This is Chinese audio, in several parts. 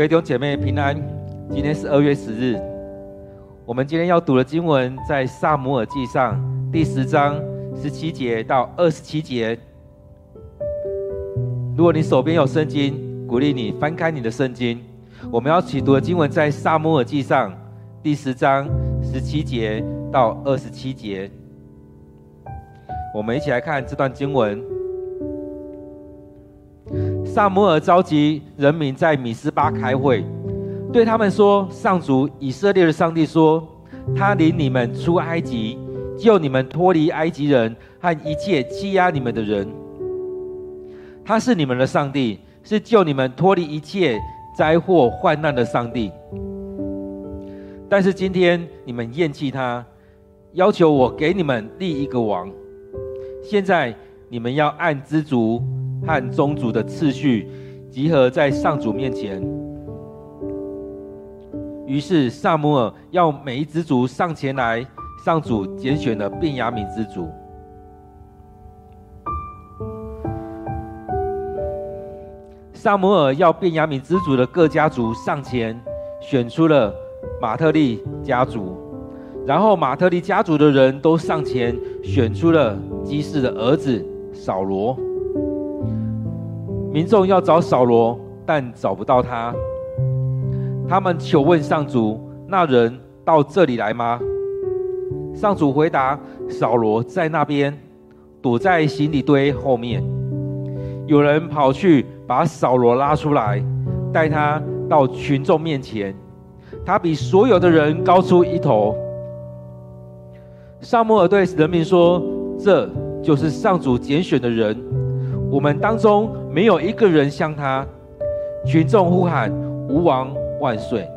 各位弟兄姐妹平安，今天是二月十日。我们今天要读的经文在撒母耳记上第十章十七节到二十七节。如果你手边有圣经，鼓励你翻开你的圣经。我们要起读的经文在撒母耳记上第十章十七节到二十七节。我们一起来看这段经文。撒母耳召集人民在米斯巴开会，对他们说：“上主以色列的上帝说，他领你们出埃及，救你们脱离埃及人和一切欺压你们的人。他是你们的上帝，是救你们脱离一切灾祸患难的上帝。但是今天你们厌弃他，要求我给你们立一个王。现在你们要按支族。”和宗族的次序集合在上主面前。于是撒母耳要每一支族上前来，上主拣选了便雅悯之族。撒母耳要便雅悯之族的各家族上前，选出了马特利家族，然后马特利家族的人都上前选出了基士的儿子扫罗。民众要找扫罗，但找不到他。他们求问上主：“那人到这里来吗？”上主回答：“扫罗在那边，躲在行李堆后面。”有人跑去把扫罗拉出来，带他到群众面前。他比所有的人高出一头。撒母耳对人民说：“这就是上主拣选的人。”我们当中没有一个人像他，群众呼喊：“吾王万岁！”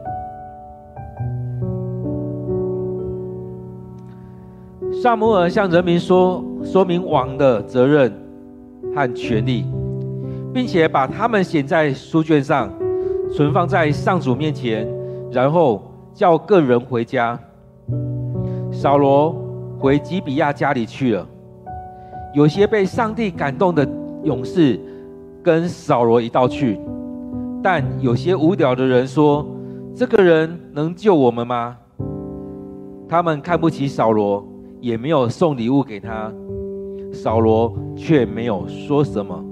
撒母耳向人民说，说明王的责任和权利，并且把他们写在书卷上，存放在上主面前，然后叫个人回家。扫罗回基比亚家里去了。有些被上帝感动的。勇士跟扫罗一道去，但有些无聊的人说：“这个人能救我们吗？”他们看不起扫罗，也没有送礼物给他。扫罗却没有说什么。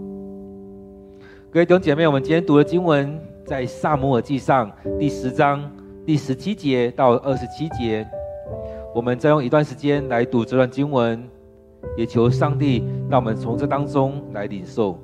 各位弟兄姐妹，我们今天读的经文在撒母耳记上第十章第十七节到二十七节。我们再用一段时间来读这段经文。也求上帝让我们从这当中来领受。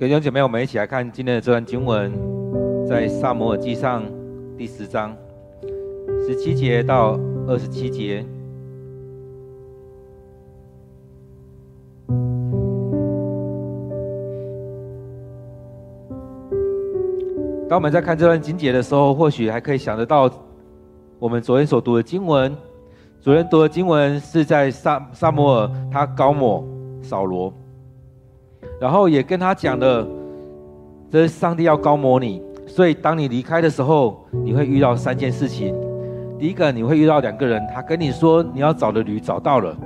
弟兄姐妹，我们一起来看今天的这段经文，在撒摩尔记上第十章十七节到二十七节。当我们在看这段经节的时候，或许还可以想得到，我们昨天所读的经文。昨天读的经文是在撒撒摩尔他高抹扫罗。然后也跟他讲了，这是上帝要膏抹你，所以当你离开的时候，你会遇到三件事情。第一个，你会遇到两个人，他跟你说你要找的驴找到了。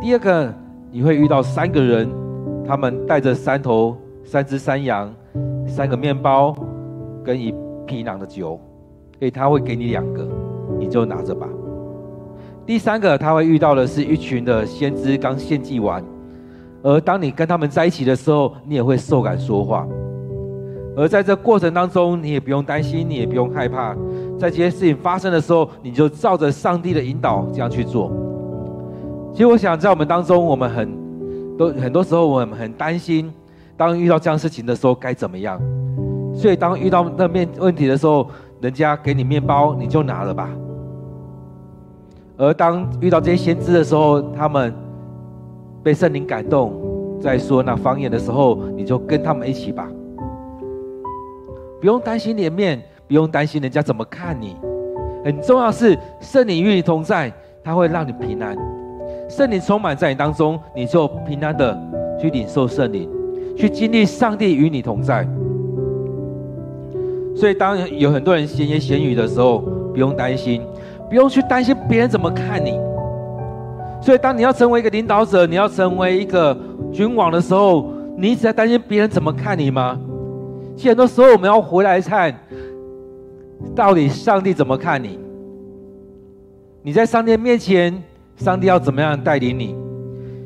第二个，你会遇到三个人，他们带着三头、三只山羊、三个面包跟一皮囊的酒，所以他会给你两个，你就拿着吧。第三个，他会遇到的是一群的先知刚献祭完。而当你跟他们在一起的时候，你也会受感说话。而在这过程当中，你也不用担心，你也不用害怕。在这些事情发生的时候，你就照着上帝的引导这样去做。其实，我想在我们当中，我们很都很多时候我们很担心，当遇到这样事情的时候该怎么样。所以，当遇到那面问题的时候，人家给你面包，你就拿了吧。而当遇到这些先知的时候，他们。被圣灵感动，在说那方言的时候，你就跟他们一起吧，不用担心脸面，不用担心人家怎么看你。很重要是圣灵与你同在，他会让你平安。圣灵充满在你当中，你就平安的去领受圣灵，去经历上帝与你同在。所以，当有很多人闲言闲语的时候，不用担心，不用去担心别人怎么看你。所以，当你要成为一个领导者，你要成为一个君王的时候，你一直在担心别人怎么看你吗？其实很多时候，我们要回来看，到底上帝怎么看你？你在上帝面前，上帝要怎么样带领你？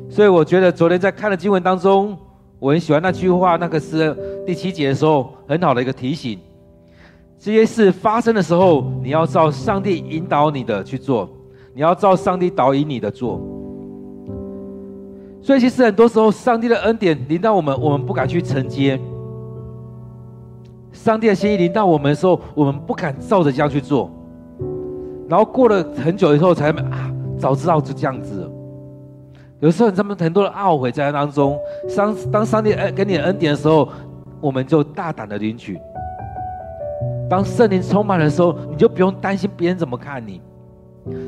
所以，我觉得昨天在看的经文当中，我很喜欢那句话，那个是第七节的时候，很好的一个提醒。这些事发生的时候，你要照上帝引导你的去做。你要照上帝导引你的做，所以其实很多时候，上帝的恩典临到我们，我们不敢去承接；上帝的心意临到我们的时候，我们不敢照着这样去做。然后过了很久以后，才啊，早知道就这样子了。有时候，他们很多的懊悔在当中。当当上帝恩给你恩典的时候，我们就大胆的领取；当圣灵充满的时候，你就不用担心别人怎么看你。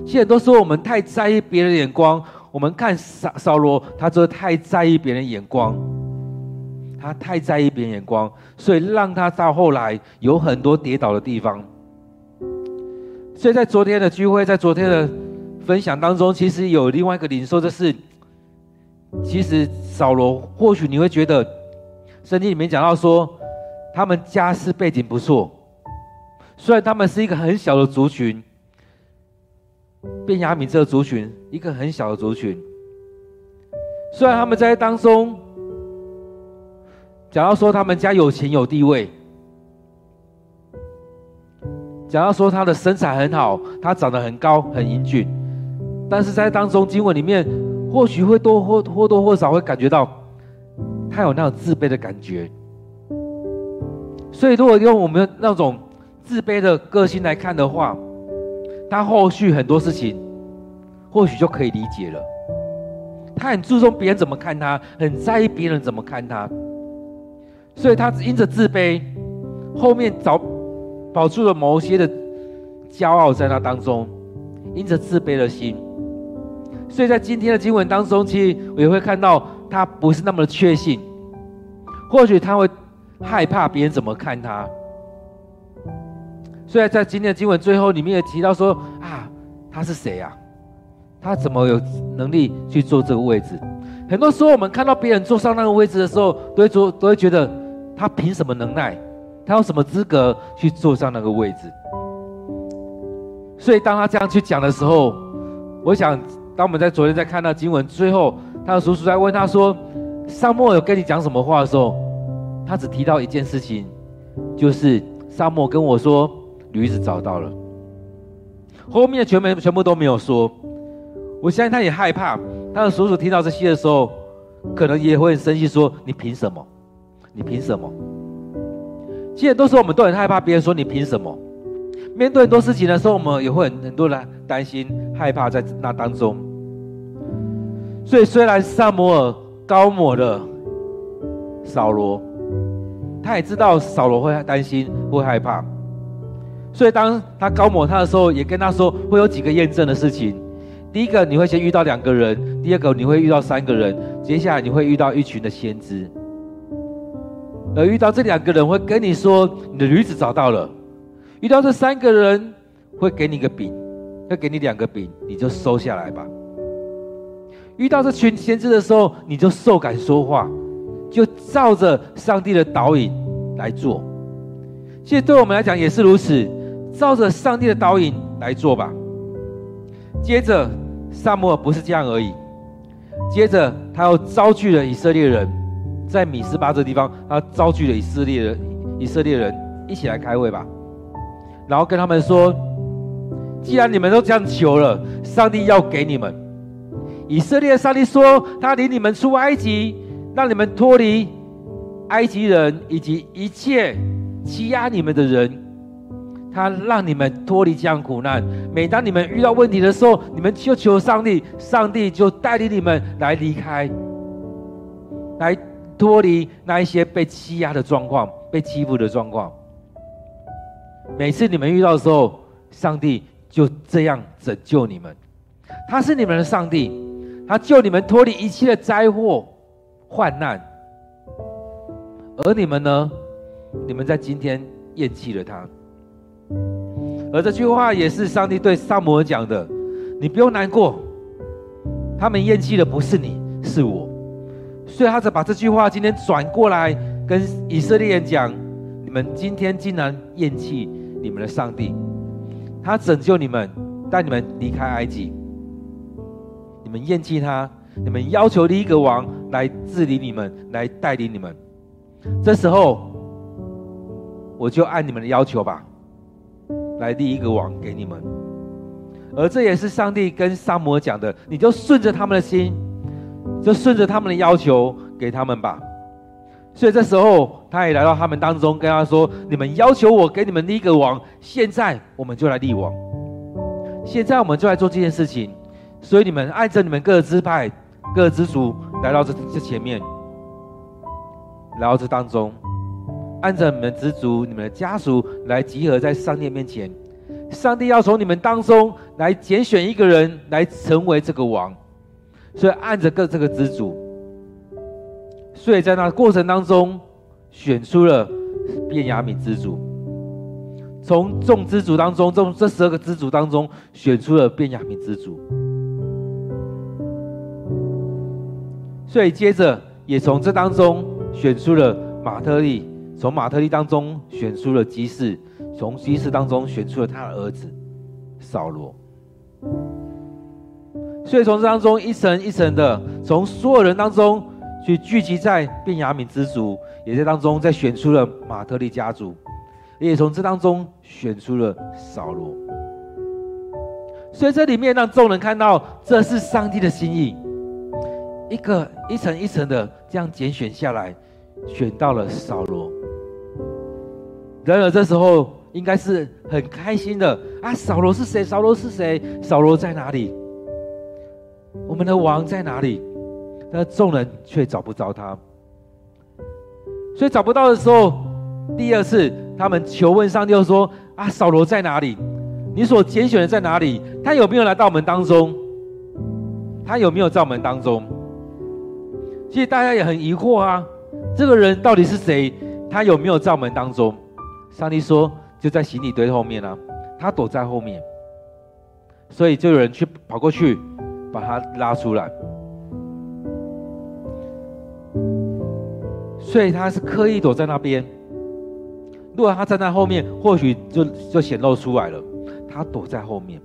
其实很多时候我们太在意别人的眼光，我们看扫扫罗，他就是太在意别人眼光，他太在意别人眼光，所以让他到后来有很多跌倒的地方。所以在昨天的聚会，在昨天的分享当中，其实有另外一个领受，就是其实扫罗或许你会觉得，圣经里面讲到说，他们家世背景不错，虽然他们是一个很小的族群。便雅米这个族群，一个很小的族群。虽然他们在当中讲到说他们家有钱有地位，讲到说他的身材很好，他长得很高很英俊，但是在当中经文里面，或许会多或或多或少会感觉到他有那种自卑的感觉。所以，如果用我们那种自卑的个性来看的话，他后续很多事情，或许就可以理解了。他很注重别人怎么看他，很在意别人怎么看他，所以他因着自卑，后面找保住了某些的骄傲在那当中，因着自卑的心，所以在今天的经文当中，其实我也会看到他不是那么的确信，或许他会害怕别人怎么看他。虽然在今天的经文最后，里面也提到说啊，他是谁啊？他怎么有能力去坐这个位置？很多时候我们看到别人坐上那个位置的时候，都会做，都会觉得他凭什么能耐？他有什么资格去坐上那个位置？所以当他这样去讲的时候，我想，当我们在昨天在看到经文最后，他的叔叔在问他说：“沙漠有跟你讲什么话的时候，他只提到一件事情，就是沙漠跟我说。”驴子找到了，后面全没全部都没有说。我相信他也害怕，他的叔叔听到这些的时候，可能也会很生气，说：“你凭什么？你凭什么？其实都是我们都很害怕别人说你凭什么。面对很多事情的时候，我们也会很很多人担心、害怕在那当中。所以，虽然撒母耳膏抹了扫罗，他也知道扫罗会担心、会害怕。所以，当他高抹他的时候，也跟他说会有几个验证的事情。第一个，你会先遇到两个人；第二个，你会遇到三个人；接下来，你会遇到一群的先知。而遇到这两个人，会跟你说你的驴子找到了。遇到这三个人，会给你个饼，会给你两个饼，你就收下来吧。遇到这群先知的时候，你就受感说话，就照着上帝的导引来做。其实对我们来讲也是如此，照着上帝的导引来做吧。接着，撒母耳不是这样而已，接着他又召聚了以色列人，在米斯巴这地方，他召聚了以色列人，以色列人一起来开会吧。然后跟他们说：“既然你们都这样求了，上帝要给你们。以色列上帝说，他领你们出埃及，让你们脱离埃及人以及一切欺压你们的人。他让你们脱离这样苦难。每当你们遇到问题的时候，你们就求上帝，上帝就带领你们来离开，来脱离那一些被欺压的状况，被欺负的状况。”每次你们遇到的时候，上帝就这样拯救你们。他是你们的上帝，他救你们脱离一切的灾祸、患难。而你们呢？你们在今天厌弃了他。而这句话也是上帝对撒母耳讲的：你不用难过，他们厌弃的不是你，是我。所以他才把这句话今天转过来跟以色列人讲。你们今天竟然厌弃你们的上帝，他拯救你们，带你们离开埃及。你们厌弃他，你们要求立一个王来治理你们，来带领你们。这时候，我就按你们的要求吧，来立一个王给你们。而这也是上帝跟撒母耳讲的，你就顺着他们的心，就顺着他们的要求给他们吧。所以这时候，他也来到他们当中，跟他说：“你们要求我给你们立一个王，现在我们就来立王。现在我们就来做这件事情。所以你们按着你们各支派、各支族来到这这前面，来到这当中，按着你们支族、你们的家属来集合在上帝面前。上帝要从你们当中来拣选一个人来成为这个王。所以按着各这个支族。”所以在那过程当中，选出了便雅悯支族，从众支族当中，从这十二个支族当中选出了便雅悯支族。所以接着也从这当中选出了马特利，从马特利当中选出了基士，从基士当中选出了他的儿子扫罗。所以从这当中一层一层的，从所有人当中。去聚集在便雅悯之族，也在当中再选出了马特利家族，也从这当中选出了扫罗。所以这里面让众人看到，这是上帝的心意，一个一层一层的这样拣选下来，选到了扫罗。然而这时候应该是很开心的啊！扫罗是谁？扫罗是谁？扫罗在哪里？我们的王在哪里？但众人却找不着他，所以找不到的时候，第二次他们求问上帝，说：“啊，扫罗在哪里？你所拣选的在哪里？他有没有来到我们当中？他有没有在我们当中？”其实大家也很疑惑啊，这个人到底是谁？他有没有在我们当中？上帝说：“就在行李堆后面啊，他躲在后面。”所以就有人去跑过去，把他拉出来。所以他是刻意躲在那边。如果他站在后面，或许就就显露出来了。他躲在后面。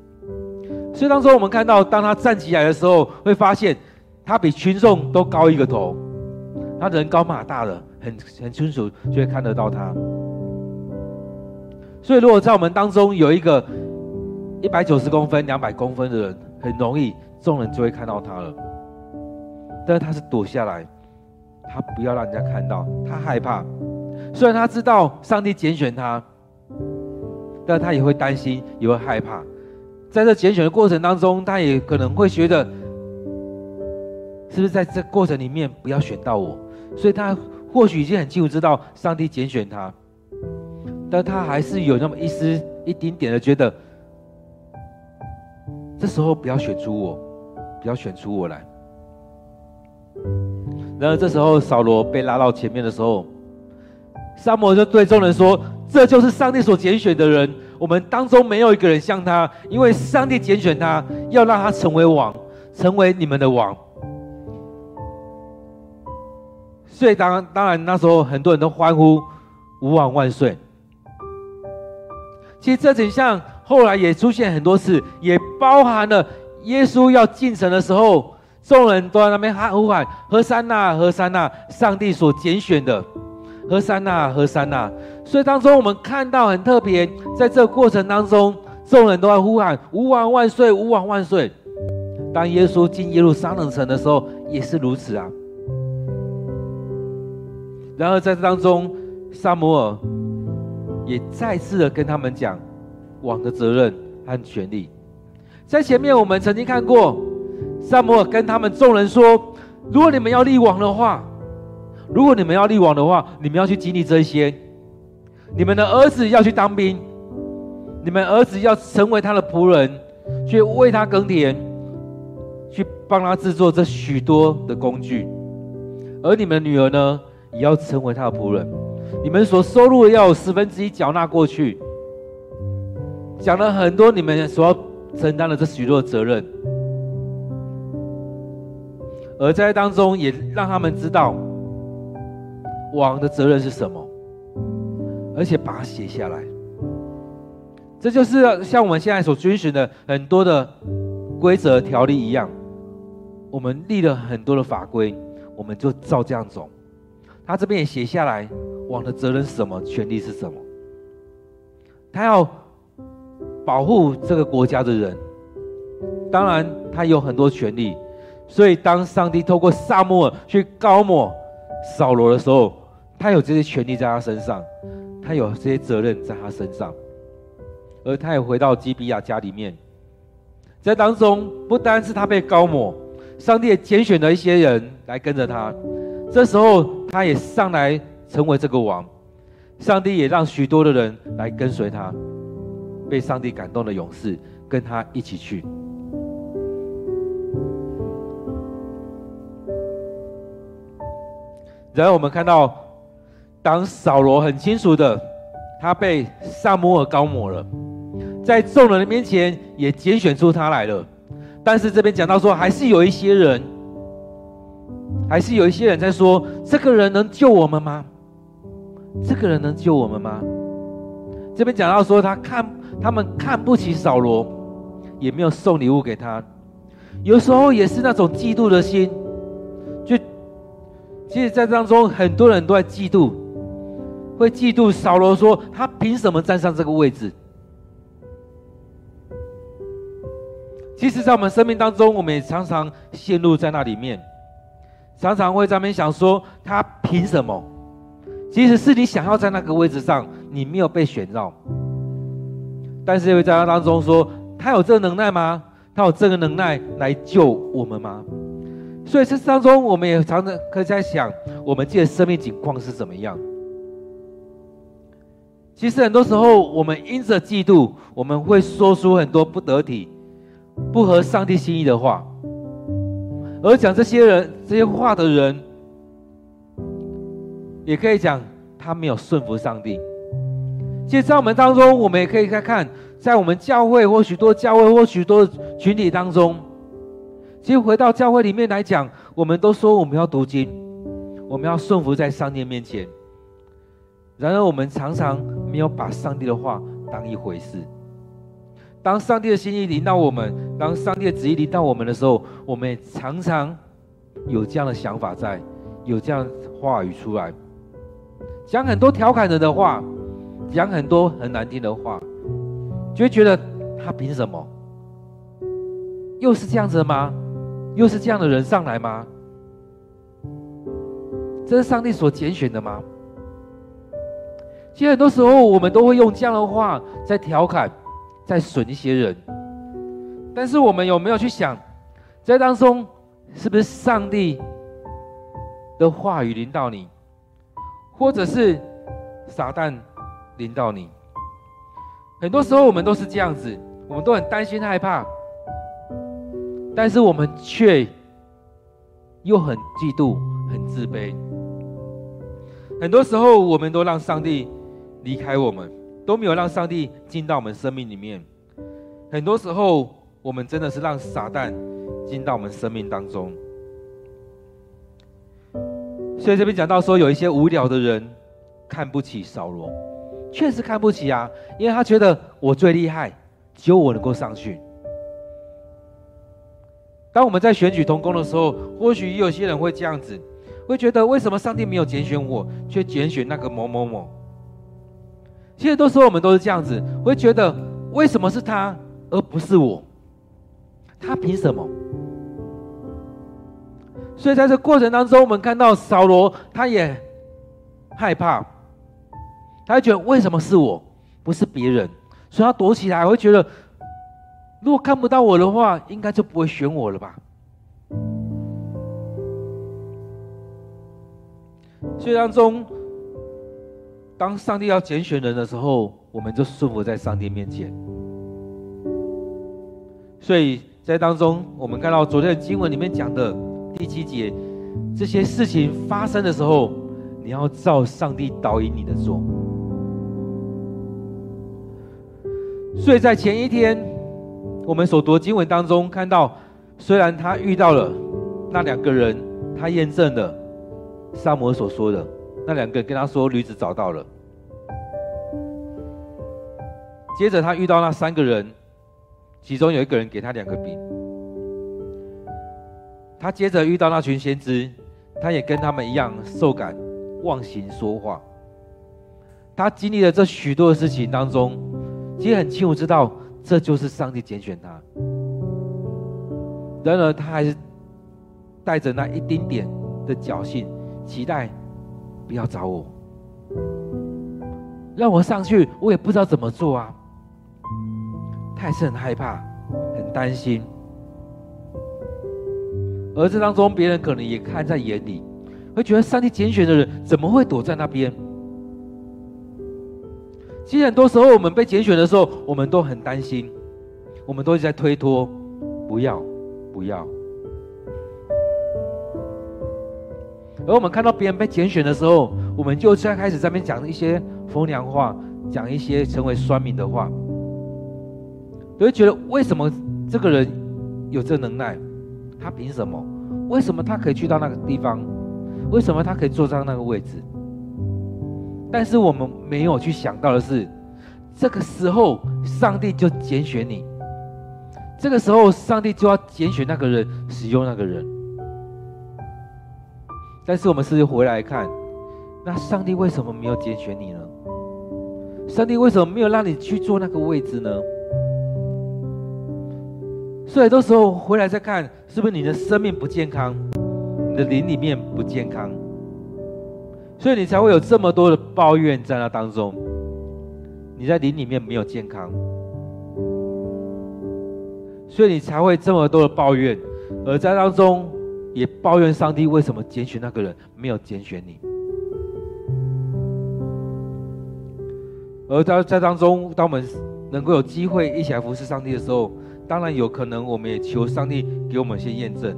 所以当时我们看到，当他站起来的时候，会发现他比群众都高一个头。他人高马大的，很很清楚就会看得到他。所以如果在我们当中有一个一百九十公分、两百公分的人，很容易众人就会看到他了。但是他是躲下来。他不要让人家看到，他害怕。虽然他知道上帝拣选他，但他也会担心，也会害怕。在这拣选的过程当中，他也可能会觉得，是不是在这过程里面不要选到我？所以他或许已经很清楚知道上帝拣选他，但他还是有那么一丝一丁点的觉得，这时候不要选出我，不要选出我来。然而这时候扫罗被拉到前面的时候，撒母耳就对众人说：“这就是上帝所拣选的人。”我们当中没有一个人像他，因为上帝拣选他，要让他成为王，成为你们的王。所以当，当然那时候很多人都欢呼“吾王万岁”。其实这景象后来也出现很多次，也包含了耶稣要进城的时候，众人都在那边喊呼喊“和散那，和散那”，上帝所拣选的。和散那，和散那。所以当中我们看到很特别，在这个过程当中，众人都在呼喊“吾王万岁，吾王万岁”。当耶稣进耶路撒冷城的时候，也是如此啊。然而在这当中，撒母耳也再次的跟他们讲王的责任和权利。在前面我们曾经看过，撒母耳跟他们众人说：“如果你们要立王的话。”如果你们要立王的话，你们要去经历这些。你们的儿子要去当兵，你们儿子要成为他的仆人，去为他耕田，去帮他制作这许多的工具。而你们的女儿呢，也要成为他的仆人。你们所收入的要有十分之一缴纳过去。讲了很多你们所要承担的这许多责任，而在当中也让他们知道。王的责任是什么？而且把它写下来，这就是像我们现在所遵循的很多的规则条例一样，我们立了很多的法规，我们就照这样走。他这边也写下来，王的责任是什么？权利是什么？他要保护这个国家的人，当然他有很多权利，所以当上帝透过撒母耳去膏抹扫罗的时候。他有这些权利在他身上，他有这些责任在他身上，而他也回到基比亚家里面，在当中不单是他被膏抹，上帝也拣选了一些人来跟着他，这时候他也上来成为这个王，上帝也让许多的人来跟随他，被上帝感动的勇士跟他一起去。然后我们看到。当扫罗很清楚的，他被撒母耳膏抹了，在众人的面前也拣选出他来了。但是这边讲到说，还是有一些人，还是有一些人在说：这个人能救我们吗？这个人能救我们吗？这边讲到说，他看他们看不起扫罗，也没有送礼物给他。有时候也是那种嫉妒的心，就其实，在当中很多人都在嫉妒。会嫉妒扫罗，说他凭什么站上这个位置？其实，在我们生命当中，我们也常常陷入在那里面，常常会在那边想说他凭什么？其实是你想要在那个位置上，你没有被选到。但是又在他当中说，他有这个能耐吗？他有这个能耐来救我们吗？所以这当中，我们也常常可以在想，我们自己的生命境况是怎么样？其实很多时候，我们因着嫉妒，我们会说出很多不得体、不合上帝心意的话。而讲这些人这些话的人，也可以讲他没有顺服上帝。其实，在我们当中，我们也可以看看，在我们教会或许多教会或许多群体当中，其实回到教会里面来讲，我们都说我们要读经，我们要顺服在上帝面前。然而，我们常常没有把上帝的话当一回事。当上帝的心意临到我们，当上帝的旨意临到我们的时候，我们也常常有这样的想法在，有这样话语出来，讲很多调侃人的话，讲很多很难听的话，就会觉得他凭什么？又是这样子的吗？又是这样的人上来吗？这是上帝所拣选的吗？其实很多时候，我们都会用这样的话在调侃、在损一些人。但是我们有没有去想，在当中是不是上帝的话语临到你，或者是撒旦临到你？很多时候我们都是这样子，我们都很担心害怕，但是我们却又很嫉妒、很自卑。很多时候我们都让上帝离开我们，都没有让上帝进到我们生命里面。很多时候。我们真的是让撒旦进到我们生命当中，所以这边讲到说，有一些无聊的人看不起扫罗，确实看不起啊，因为他觉得我最厉害，只有我能够上去。当我们在选举同工的时候，或许也有些人会这样子，会觉得为什么上帝没有拣选我，却拣选那个某某某？其实都说我们都是这样子，会觉得为什么是他而不是我？他凭什么？所以在这过程当中，我们看到扫罗，他也害怕，他觉得为什么是我，不是别人？所以他躲起来，会觉得如果看不到我的话，应该就不会选我了吧？所以当中，当上帝要拣选人的时候，我们就顺服在上帝面前。所以。在当中，我们看到昨天的经文里面讲的第七节，这些事情发生的时候，你要照上帝导引你的做。所以在前一天，我们所读经文当中看到，虽然他遇到了那两个人，他验证了撒摩所说的，那两个人跟他说驴子找到了。接着他遇到那三个人。其中有一个人给他两个饼，他接着遇到那群先知，他也跟他们一样受感忘形说话。他经历了这许多的事情当中，其实很清楚知道这就是上帝拣选他。然而他还是带着那一丁点的侥幸，期待不要找我，让我上去，我也不知道怎么做啊。他还是很害怕，很担心，而这当中别人可能也看在眼里，会觉得上帝拣选的人怎么会躲在那边？其实很多时候我们被拣选的时候，我们都很担心，我们都一直在推脱，不要，不要。而我们看到别人被拣选的时候，我们就在开始在那边讲一些风凉话，讲一些成为酸民的话。就会觉得为什么这个人有这能耐？他凭什么？为什么他可以去到那个地方？为什么他可以坐上那个位置？但是我们没有去想到的是，这个时候上帝就拣选你。这个时候上帝就要拣选那个人，使用那个人。但是我们是不是回来看，那上帝为什么没有拣选你呢？上帝为什么没有让你去坐那个位置呢？所以，很多时候回来再看，是不是你的生命不健康，你的灵里面不健康，所以你才会有这么多的抱怨在那当中。你在灵里面没有健康，所以你才会这么多的抱怨，而在当中也抱怨上帝为什么拣选那个人没有拣选你。而在在当中，当我们能够有机会一起来服侍上帝的时候，当然有可能，我们也求上帝给我们一些验证，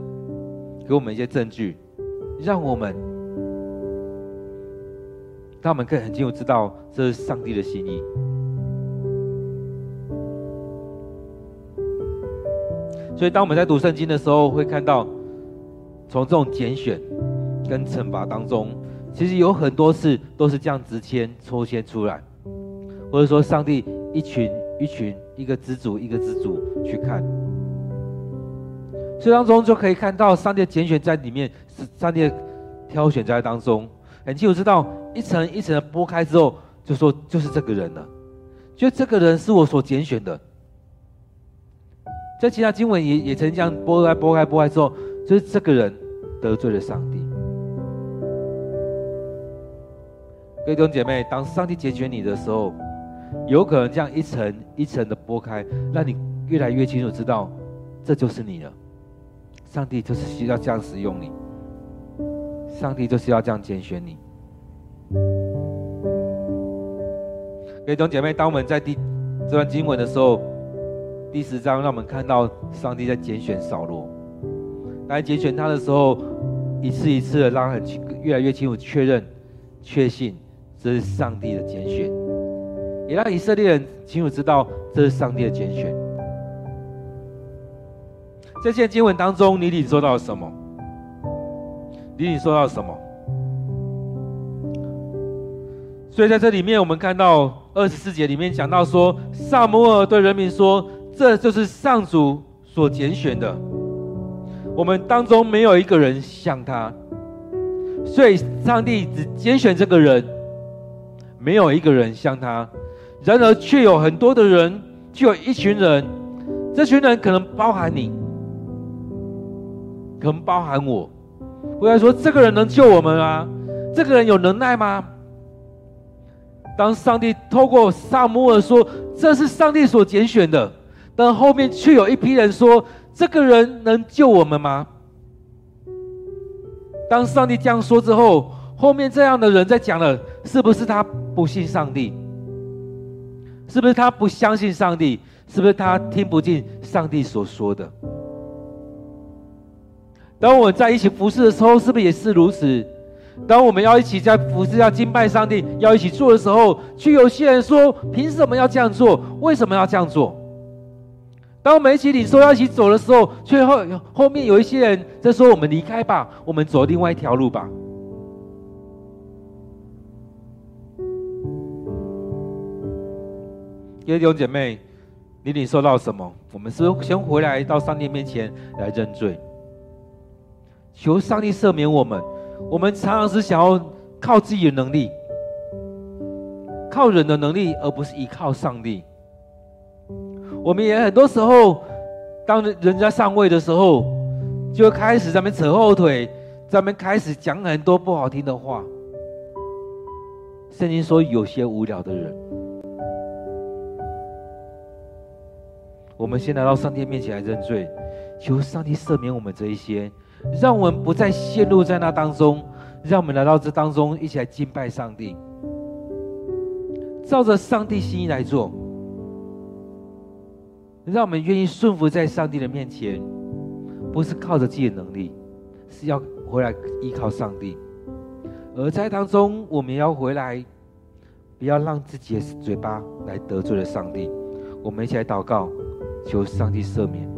给我们一些证据，让我们，让我们可以很清楚知道这是上帝的心意。所以，当我们在读圣经的时候，会看到从这种拣选跟惩罚当中，其实有很多事都是这样直签抽签出来，或者说上帝一群一群。一个支组一个支组去看，所以当中就可以看到上帝的拣选在里面，是上帝挑选在当中，很清楚知道一层一层的剥开之后，就说就是这个人了，就这个人是我所拣选的。在其他经文也也曾经这样剥开剥开剥开之后，就是这个人得罪了上帝。各位弟兄姐妹，当上帝拣选你的时候，有可能这样一层一层的剥开，让你越来越清楚知道，这就是你了。上帝就是需要这样使用你，上帝就是要这样拣选你。各位弟兄姐妹，当我们在第这段经文的时候，第十章让我们看到上帝在拣选扫罗，来拣选他的时候，一次一次的让他很越来越清楚确认、确信这是上帝的拣选，也让以色列人清楚知道这是上帝的拣选。在这些经文当中，你领受到了什么？你领受到了什么？所以在这里面，我们看到二十四节里面讲到说，撒母耳对人民说：“这就是上主所拣选的，我们当中没有一个人像他。”所以上帝只拣选这个人，没有一个人像他。然而，却有很多的人，就有一群人，这群人可能包含你。可能包含我，我要说，这个人能救我们啊？这个人有能耐吗？当上帝透过撒母耳说这是上帝所拣选的，但后面却有一批人说这个人能救我们吗？当上帝这样说之后，后面这样的人在讲了，是不是他不信上帝？是不是他不相信上帝？是不是他听不进上帝所说的？当我们在一起服侍的时候，是不是也是如此？当我们要一起在服侍、要敬拜上帝、要一起做的时候，却有些人说：“凭什么要这样做？为什么要这样做？”当我们一起领受、要一起走的时候，却后后面有一些人在说：“我们离开吧，我们走另外一条路吧。”弟兄姐妹，你领受到什么？我们是不是先回来到上帝面前来认罪？求上帝赦免我们。我们常常是想要靠自己的能力，靠人的能力，而不是依靠上帝。我们也很多时候，当人家上位的时候，就开始在那边扯后腿，在那边开始讲很多不好听的话。圣经说，有些无聊的人。我们先来到上帝面前来认罪，求上帝赦免我们这一些。让我们不再陷入在那当中，让我们来到这当中，一起来敬拜上帝，照着上帝心意来做。让我们愿意顺服在上帝的面前，不是靠着自己的能力，是要回来依靠上帝。而在当中，我们要回来，不要让自己的嘴巴来得罪了上帝。我们一起来祷告，求上帝赦免。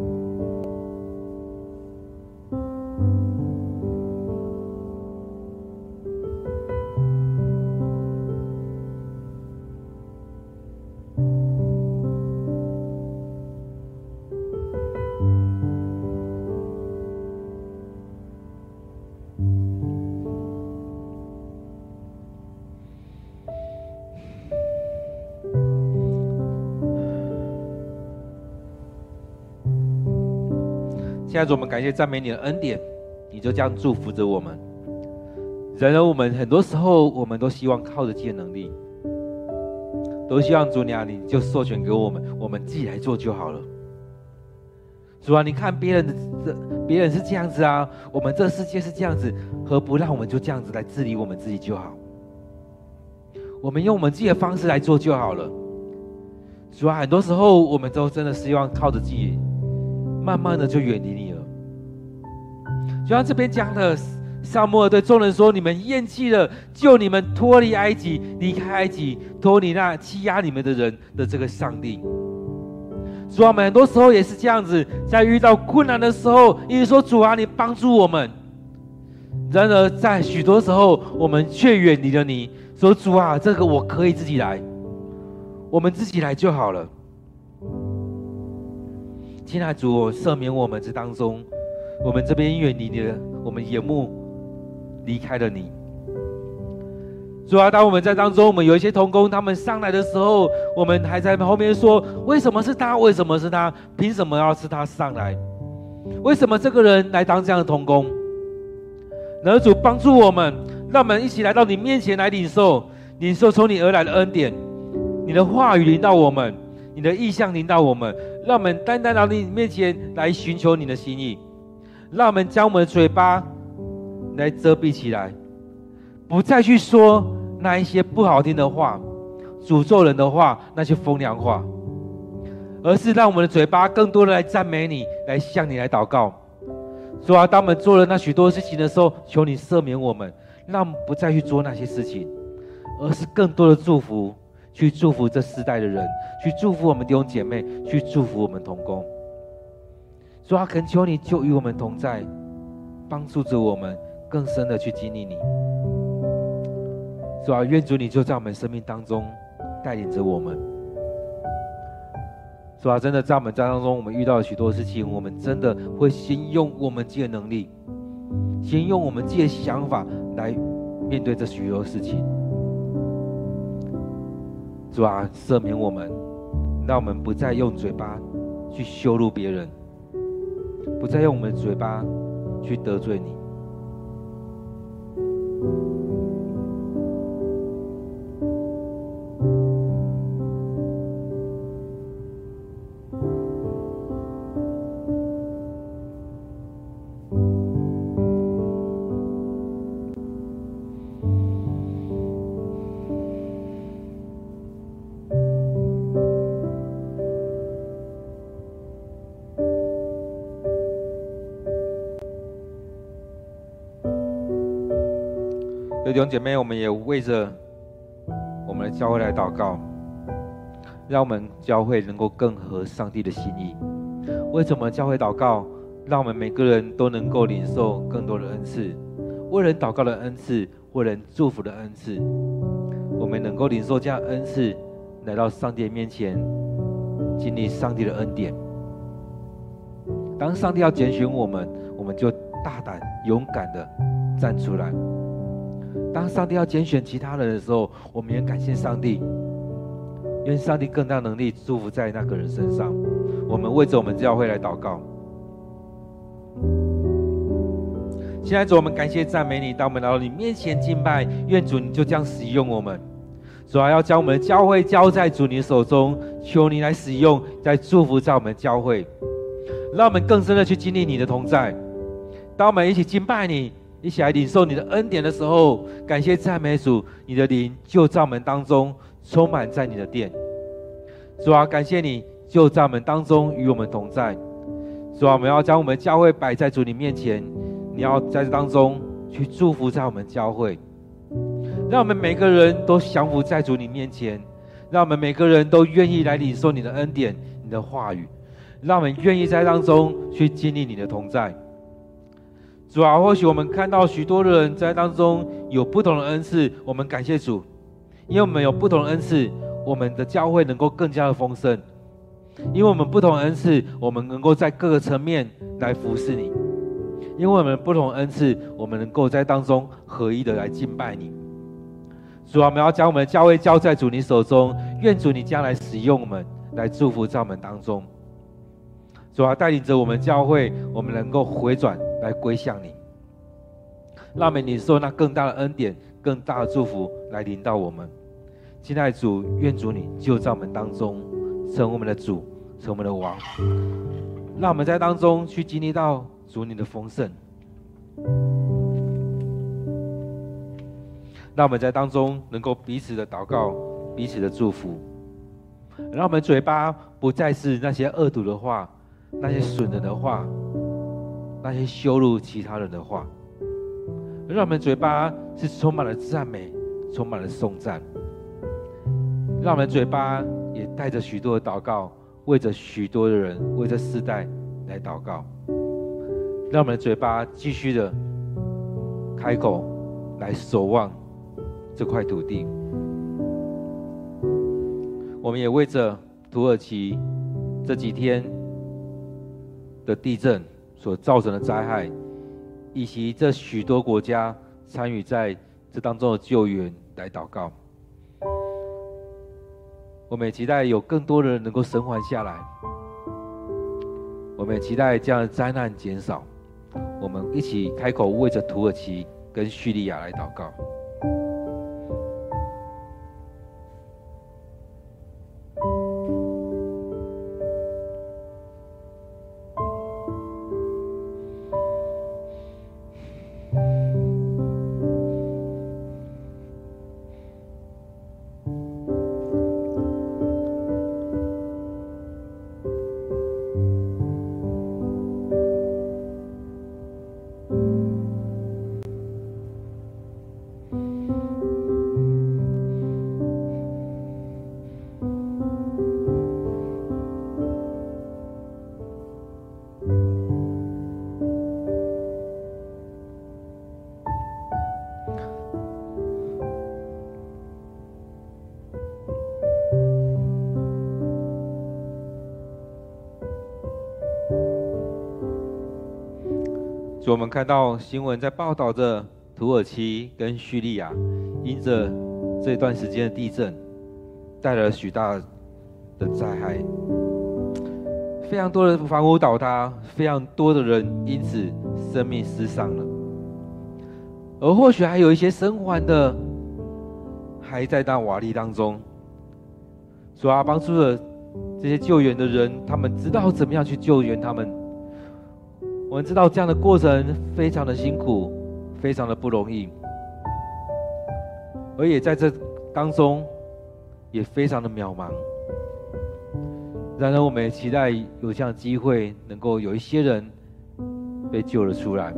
现在我们感谢赞美你的恩典，你就这样祝福着我们。然而，我们很多时候，我们都希望靠着自己的能力，都希望主啊，你就授权给我们，我们自己来做就好了。主啊，你看别人的这，别人是这样子啊，我们这世界是这样子，何不让我们就这样子来治理我们自己就好？我们用我们自己的方式来做就好了。主啊，很多时候我们都真的希望靠着自己。慢慢的就远离你了，就像这边讲的，撒母耳对众人说：“你们厌弃了救你们脱离埃及、离开埃及、脱离那欺压你们的人的这个上帝。”主啊，我们很多时候也是这样子，在遇到困难的时候，一直说：“主啊，你帮助我们。”然而在许多时候，我们却远离了你，说：“主啊，这个我可以自己来，我们自己来就好了。”亲爱的主，赦免我们这当中，我们这边远离你的，我们眼目离开了你。主啊，当我们在当中，我们有一些同工，他们上来的时候，我们还在后面说：为什么是他？为什么是他？凭什么要是他上来？为什么这个人来当这样的同工？然后主帮助我们，让我们一起来到你面前来领受，领受从你而来的恩典，你的话语临到我们，你的意象临到我们，让我们单单到你面前来寻求你的心意，让我们将我们的嘴巴来遮蔽起来，不再去说那一些不好听的话、诅咒人的话、那些风凉话，而是让我们的嘴巴更多的来赞美你，来向你来祷告。主啊，当我们做了那许多事情的时候，求你赦免我们，让我们不再去做那些事情，而是更多的祝福，去祝福这世代的人，去祝福我们弟兄姐妹，去祝福我们同工。主啊，恳求你就与我们同在，帮助着我们更深的去经历你。主啊，愿主你就在我们生命当中带领着我们。主啊，真的在我们家当中，我们遇到了许多事情，我们真的会先用我们自己的能力，先用我们自己的想法来面对这许多事情。主啊，赦免我们，让我们不再用嘴巴去羞辱别人，不再用我们的嘴巴去得罪你。弟兄姐妹，我们也为着我们的教会来祷告，让我们教会能够更合上帝的心意。为什么教会祷告，让我们每个人都能够领受更多的恩赐，为人祷告的恩赐，为人祝福的恩赐。我们能够领受这样恩赐，来到上帝面前，经历上帝的恩典。当上帝要拣选我们，我们就大胆勇敢的站出来。当上帝要拣选其他人的时候，我们也感谢上帝，愿上帝更大能力祝福在那个人身上。我们为着我们教会来祷告。现在主，我们感谢赞美你，当我们来到你面前敬拜，愿主你就这样使用我们。主啊，要将我们的教会交在主你手中，求你来使用，在祝福在我们教会，让我们更深的去经历你的同在。当我们一起敬拜你。一起来领受你的恩典的时候，感谢赞美主，你的灵就在我们当中充满在你的殿。主啊，感谢你就在我们当中与我们同在。主啊，我们要将我们教会摆在主你面前，你要在这当中去祝福在我们教会，让我们每个人都降服在主你面前，让我们每个人都愿意来领受你的恩典、你的话语，让我们愿意在当中去经历你的同在。主啊，或许我们看到许多的人在当中有不同的恩赐，我们感谢主，因为我们有不同的恩赐，我们的教会能够更加的丰盛。因为我们不同的恩赐，我们能够在各个层面来服侍你。因为我们不同的恩赐，我们能够在当中合一的来敬拜你。主啊，我们要将我们的教会交在主你手中，愿主你将来使用我们，来祝福在我们当中。主啊，带领着我们教会，我们能够回转。来归向你，让我们领受那更大的恩典、更大的祝福来临到我们。亲爱的主，愿主你就在我们当中，成我们的主，成我们的王。让我们在当中去经历到主你的丰盛。让我们在当中能够彼此的祷告，彼此的祝福。让我们嘴巴不再是那些恶毒的话，那些损人的话。那些羞辱其他人的话，让我们嘴巴是充满了赞美，充满了颂赞。让我们嘴巴也带着许多的祷告，为着许多的人，为着世代来祷告。让我们的嘴巴继续的开口来守望这块土地。我们也为着土耳其这几天的地震。所造成的灾害，以及这许多国家参与在这当中的救援来祷告。我们也期待有更多的人能够生还下来。我们也期待这样的灾难减少。我们一起开口为着土耳其跟叙利亚来祷告。主，我们看到新闻在报道着土耳其跟叙利亚因着这段时间的地震，带来了许大的灾害，非常多的房屋倒塌，非常多的人因此生命失丧了。而或许还有一些生还的，还在那瓦砾当中。主啊，帮助了这些救援的人，他们知道怎么样去救援他们。我们知道这样的过程非常的辛苦，非常的不容易，而也在这当中也非常的渺茫。然而，我们也期待有这样的机会，能够有一些人被救了出来。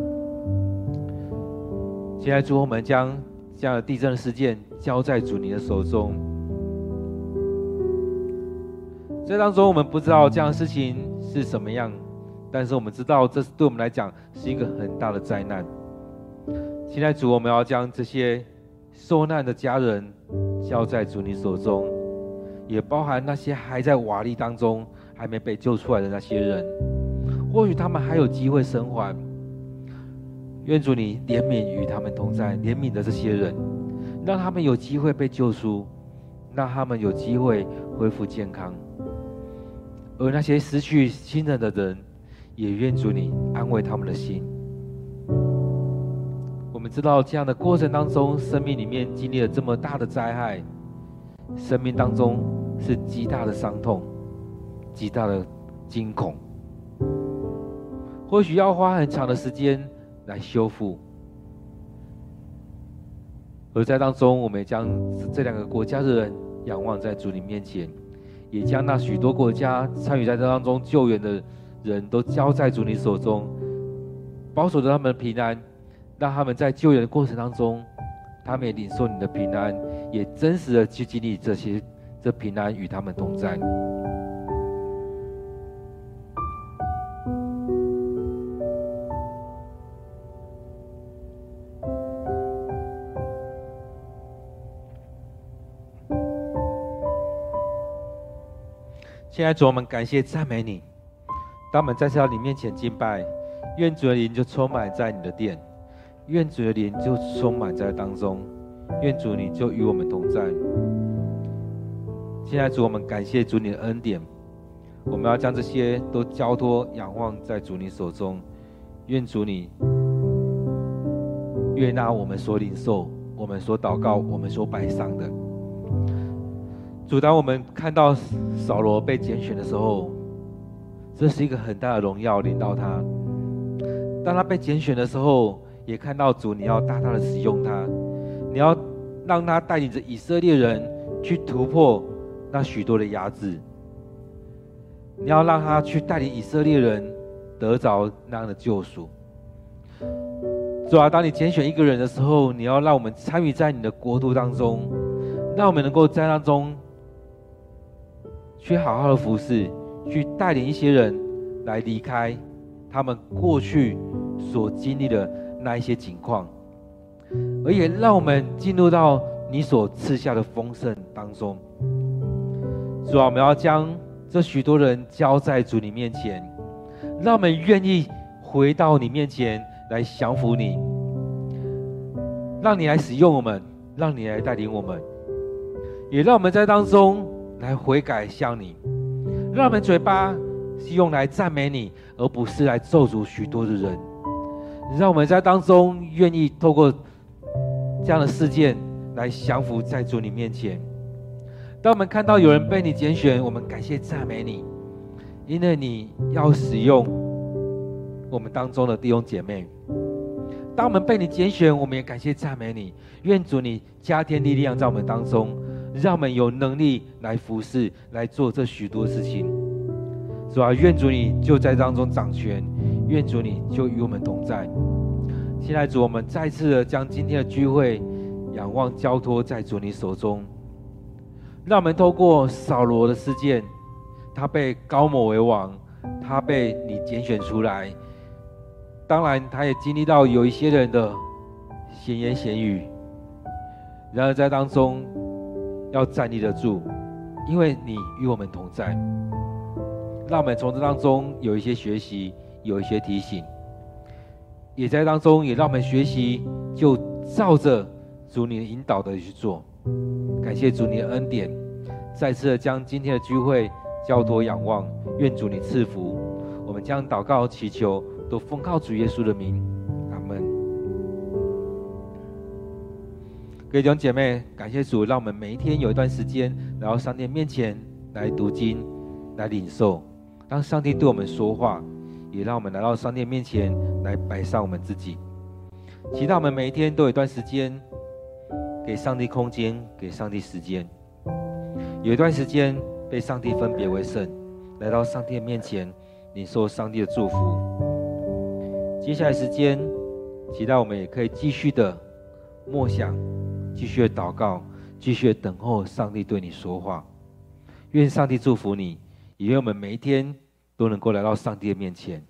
现在，主，我们将这样的地震事件交在主你的手中。这当中，我们不知道这样的事情是什么样。但是我们知道，这是对我们来讲是一个很大的灾难。现在主，我们要将这些受难的家人交在主你手中，也包含那些还在瓦砾当中还没被救出来的那些人，或许他们还有机会生还。愿主你怜悯与他们同在，怜悯的这些人，让他们有机会被救出，让他们有机会恢复健康。而那些失去亲人的人，也愿主你安慰他们的心。我们知道这样的过程当中，生命里面经历了这么大的灾害，生命当中是极大的伤痛，极大的惊恐，或许要花很长的时间来修复。而在当中，我们将这两个国家的人仰望在主你面前，也将那许多国家参与在这当中救援的。人都交在主你手中，保守着他们的平安，让他们在救援的过程当中，他们也领受你的平安，也真实的去经历这些这平安与他们同在。现在主，我们感谢赞美你。当我们再次到你面前敬拜，愿主的灵就充满在你的殿，愿主的灵就充满在当中，愿主你就与我们同在。现在主，我们感谢主你的恩典，我们要将这些都交托仰望在主你手中，愿主你悦纳我们所领受、我们所祷告、我们所摆上的。主，当我们看到扫罗被拣选的时候，这是一个很大的荣耀领到他。当他被拣选的时候，也看到主，你要大大的使用他，你要让他带领着以色列人去突破那许多的压制，你要让他去带领以色列人得着那样的救赎。主啊，当你拣选一个人的时候，你要让我们参与在你的国度当中，让我们能够在当中去好好的服侍。去带领一些人来离开他们过去所经历的那一些情况，而也让我们进入到你所赐下的丰盛当中。主啊，我们要将这许多人交在主你面前，让我们愿意回到你面前来降服你，让你来使用我们，让你来带领我们，也让我们在当中来悔改向你。让我们嘴巴是用来赞美你，而不是来咒诅许多的人。让我们在当中愿意透过这样的事件来降服在主你面前。当我们看到有人被你拣选，我们感谢赞美你，因为你要使用我们当中的弟兄姐妹。当我们被你拣选，我们也感谢赞美你。愿主你加添力量在我们当中。让我们有能力来服侍，来做这许多事情，是吧？愿主你就在当中掌权，愿主你就与我们同在。现在主，我们再次的将今天的聚会仰望交托在主你手中。让我们透过扫罗的事件，他被膏抹为王，他被你拣选出来。当然，他也经历到有一些人的闲言闲语，然而在当中。要站立得住，因为你与我们同在。让我们从这当中有一些学习，有一些提醒。也在当中，也让我们学习，就照着主你引导的去做。感谢主你的恩典，再次的将今天的聚会交托仰望，愿主你赐福。我们将祷告祈求，都奉靠主耶稣的名，各位弟兄姐妹，感谢主，让我们每一天有一段时间来到上帝面前来读经，来领受，让上帝对我们说话。也让我们来到上帝面前来摆上我们自己，期待我们每一天都有一段时间给上帝空间，给上帝时间，有一段时间被上帝分别为圣，来到上帝面前领受上帝的祝福。接下来时间，期待我们也可以继续的默想，继续祷告，继续等候上帝对你说话。愿上帝祝福你，也愿我们每一天。都能够来到上帝的面前。